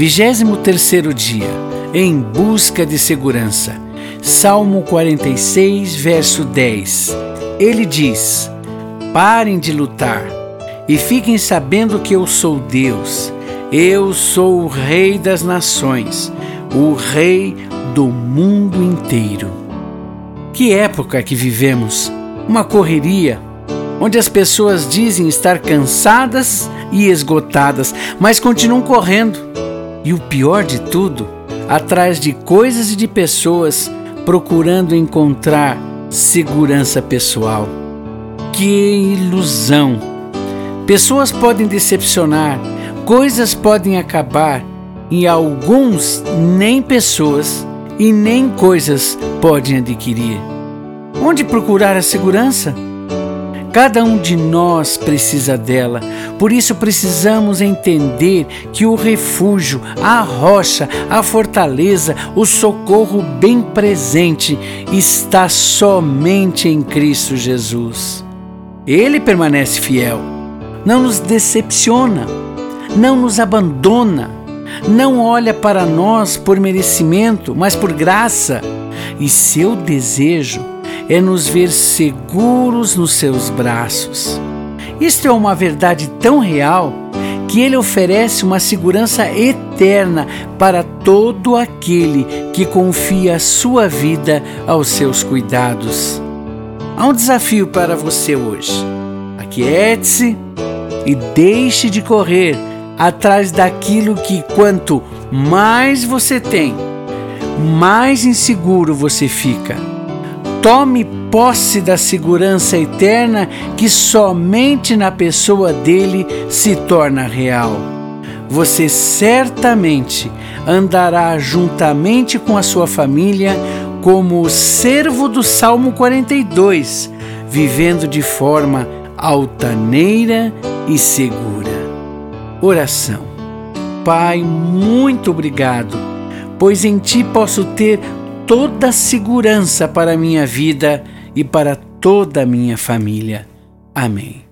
Vigésimo terceiro dia, em busca de segurança. Salmo 46, verso 10. Ele diz: Parem de lutar e fiquem sabendo que eu sou Deus. Eu sou o Rei das nações, o Rei do mundo inteiro. Que época que vivemos! Uma correria, onde as pessoas dizem estar cansadas e esgotadas, mas continuam correndo e o pior de tudo, atrás de coisas e de pessoas procurando encontrar segurança pessoal. Que ilusão! Pessoas podem decepcionar, coisas podem acabar e alguns nem pessoas e nem coisas podem adquirir. Onde procurar a segurança? Cada um de nós precisa dela, por isso precisamos entender que o refúgio, a rocha, a fortaleza, o socorro bem presente está somente em Cristo Jesus. Ele permanece fiel, não nos decepciona, não nos abandona, não olha para nós por merecimento, mas por graça. E seu desejo é nos ver seguros nos seus braços. Isto é uma verdade tão real que ele oferece uma segurança eterna para todo aquele que confia a sua vida aos seus cuidados. Há um desafio para você hoje. Aquiete-se e deixe de correr atrás daquilo que, quanto mais você tem, mais inseguro você fica. Tome posse da segurança eterna que somente na pessoa dele se torna real. Você certamente andará juntamente com a sua família como o servo do Salmo 42, vivendo de forma altaneira e segura. Oração. Pai, muito obrigado, pois em Ti posso ter toda a segurança para a minha vida e para toda a minha família. Amém.